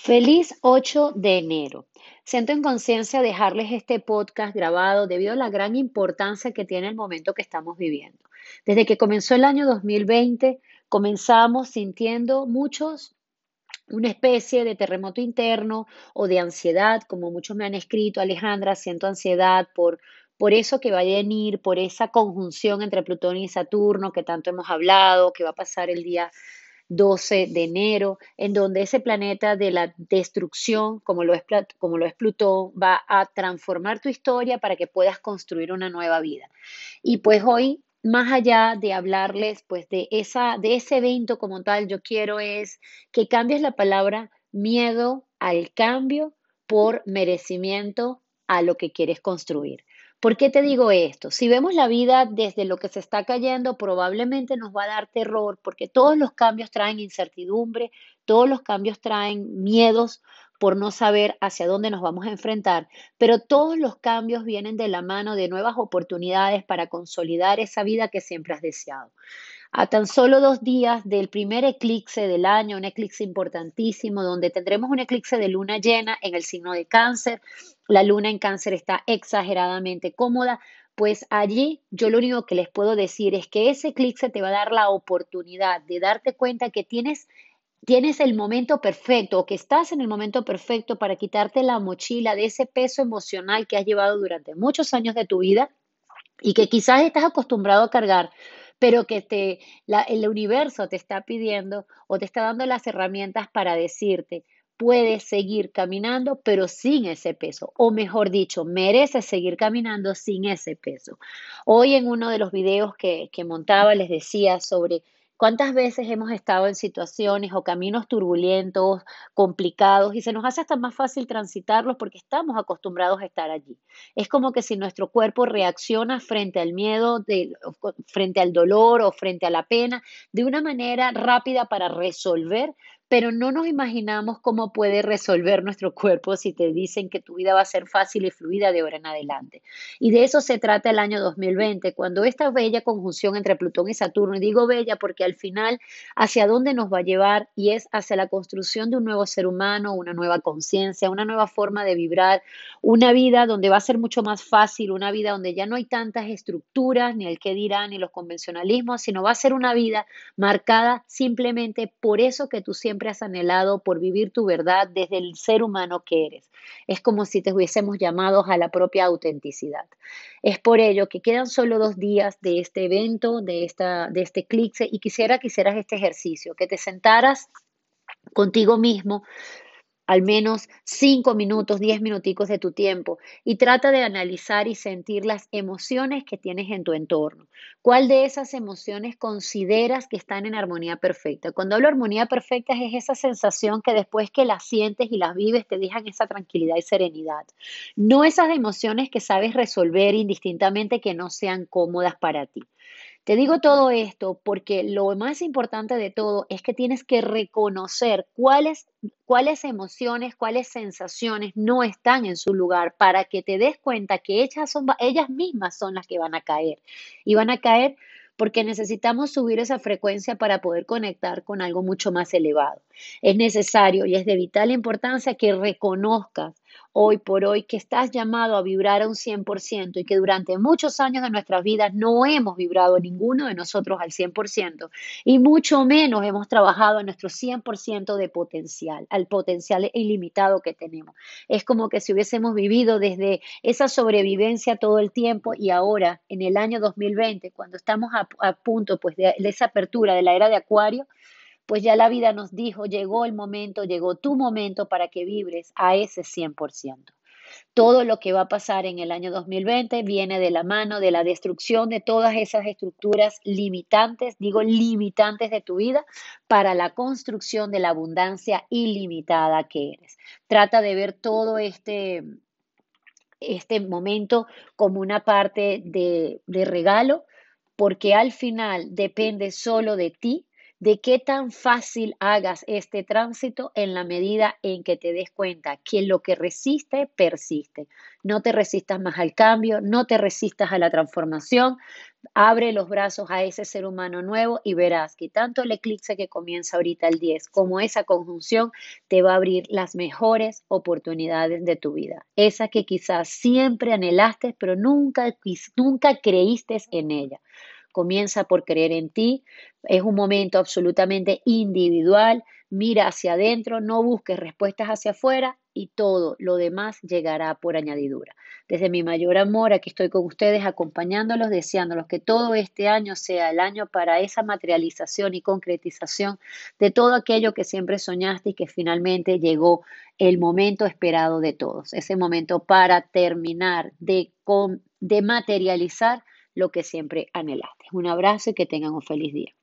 Feliz 8 de enero. Siento en conciencia dejarles este podcast grabado debido a la gran importancia que tiene el momento que estamos viviendo. Desde que comenzó el año 2020, comenzamos sintiendo muchos una especie de terremoto interno o de ansiedad, como muchos me han escrito, Alejandra, siento ansiedad por, por eso que va a venir, por esa conjunción entre Plutón y Saturno que tanto hemos hablado, que va a pasar el día 12 de enero, en donde ese planeta de la destrucción, como lo, es, como lo es Plutón, va a transformar tu historia para que puedas construir una nueva vida. Y pues hoy, más allá de hablarles pues de, esa, de ese evento como tal, yo quiero es que cambies la palabra miedo al cambio por merecimiento a lo que quieres construir. ¿Por qué te digo esto? Si vemos la vida desde lo que se está cayendo, probablemente nos va a dar terror, porque todos los cambios traen incertidumbre, todos los cambios traen miedos por no saber hacia dónde nos vamos a enfrentar, pero todos los cambios vienen de la mano de nuevas oportunidades para consolidar esa vida que siempre has deseado a tan solo dos días del primer eclipse del año, un eclipse importantísimo, donde tendremos un eclipse de luna llena en el signo de cáncer. La luna en cáncer está exageradamente cómoda, pues allí yo lo único que les puedo decir es que ese eclipse te va a dar la oportunidad de darte cuenta que tienes tienes el momento perfecto o que estás en el momento perfecto para quitarte la mochila de ese peso emocional que has llevado durante muchos años de tu vida y que quizás estás acostumbrado a cargar pero que te, el universo te está pidiendo o te está dando las herramientas para decirte, puedes seguir caminando, pero sin ese peso, o mejor dicho, mereces seguir caminando sin ese peso. Hoy en uno de los videos que, que montaba les decía sobre ¿Cuántas veces hemos estado en situaciones o caminos turbulentos, complicados, y se nos hace hasta más fácil transitarlos porque estamos acostumbrados a estar allí? Es como que si nuestro cuerpo reacciona frente al miedo, frente al dolor o frente a la pena de una manera rápida para resolver pero no nos imaginamos cómo puede resolver nuestro cuerpo si te dicen que tu vida va a ser fácil y fluida de ahora en adelante. Y de eso se trata el año 2020, cuando esta bella conjunción entre Plutón y Saturno, y digo bella porque al final hacia dónde nos va a llevar y es hacia la construcción de un nuevo ser humano, una nueva conciencia, una nueva forma de vibrar, una vida donde va a ser mucho más fácil, una vida donde ya no hay tantas estructuras, ni el qué dirán, ni los convencionalismos, sino va a ser una vida marcada simplemente por eso que tú siempre has anhelado por vivir tu verdad desde el ser humano que eres. Es como si te hubiésemos llamado a la propia autenticidad. Es por ello que quedan solo dos días de este evento, de, esta, de este eclipse, y quisiera que hicieras este ejercicio, que te sentaras contigo mismo al menos cinco minutos, diez minuticos de tu tiempo y trata de analizar y sentir las emociones que tienes en tu entorno. ¿Cuál de esas emociones consideras que están en armonía perfecta? Cuando hablo de armonía perfecta es esa sensación que después que las sientes y las vives te dejan esa tranquilidad y serenidad. No esas emociones que sabes resolver indistintamente que no sean cómodas para ti. Te digo todo esto porque lo más importante de todo es que tienes que reconocer cuáles, cuáles emociones, cuáles sensaciones no están en su lugar para que te des cuenta que ellas, son, ellas mismas son las que van a caer. Y van a caer porque necesitamos subir esa frecuencia para poder conectar con algo mucho más elevado. Es necesario y es de vital importancia que reconozcas hoy por hoy que estás llamado a vibrar a un 100% y que durante muchos años de nuestras vidas no hemos vibrado ninguno de nosotros al 100% y mucho menos hemos trabajado en nuestro 100% de potencial, al potencial ilimitado que tenemos. Es como que si hubiésemos vivido desde esa sobrevivencia todo el tiempo y ahora en el año 2020, cuando estamos a, punto pues de esa apertura de la era de Acuario, pues ya la vida nos dijo, llegó el momento, llegó tu momento para que vibres a ese 100%. Todo lo que va a pasar en el año 2020 viene de la mano de la destrucción de todas esas estructuras limitantes, digo limitantes de tu vida, para la construcción de la abundancia ilimitada que eres. Trata de ver todo este, este momento como una parte de, de regalo, porque al final depende solo de ti de qué tan fácil hagas este tránsito en la medida en que te des cuenta que lo que resiste, persiste. No te resistas más al cambio, no te resistas a la transformación, abre los brazos a ese ser humano nuevo y verás que tanto el eclipse que comienza ahorita el 10 como esa conjunción te va a abrir las mejores oportunidades de tu vida. Esa que quizás siempre anhelaste, pero nunca, nunca creíste en ella. Comienza por creer en ti. Es un momento absolutamente individual. Mira hacia adentro, no busques respuestas hacia afuera y todo lo demás llegará por añadidura. Desde mi mayor amor, aquí estoy con ustedes acompañándolos, deseándolos que todo este año sea el año para esa materialización y concretización de todo aquello que siempre soñaste y que finalmente llegó el momento esperado de todos, ese momento para terminar de, de materializar lo que siempre anhelaste. Un abrazo y que tengan un feliz día.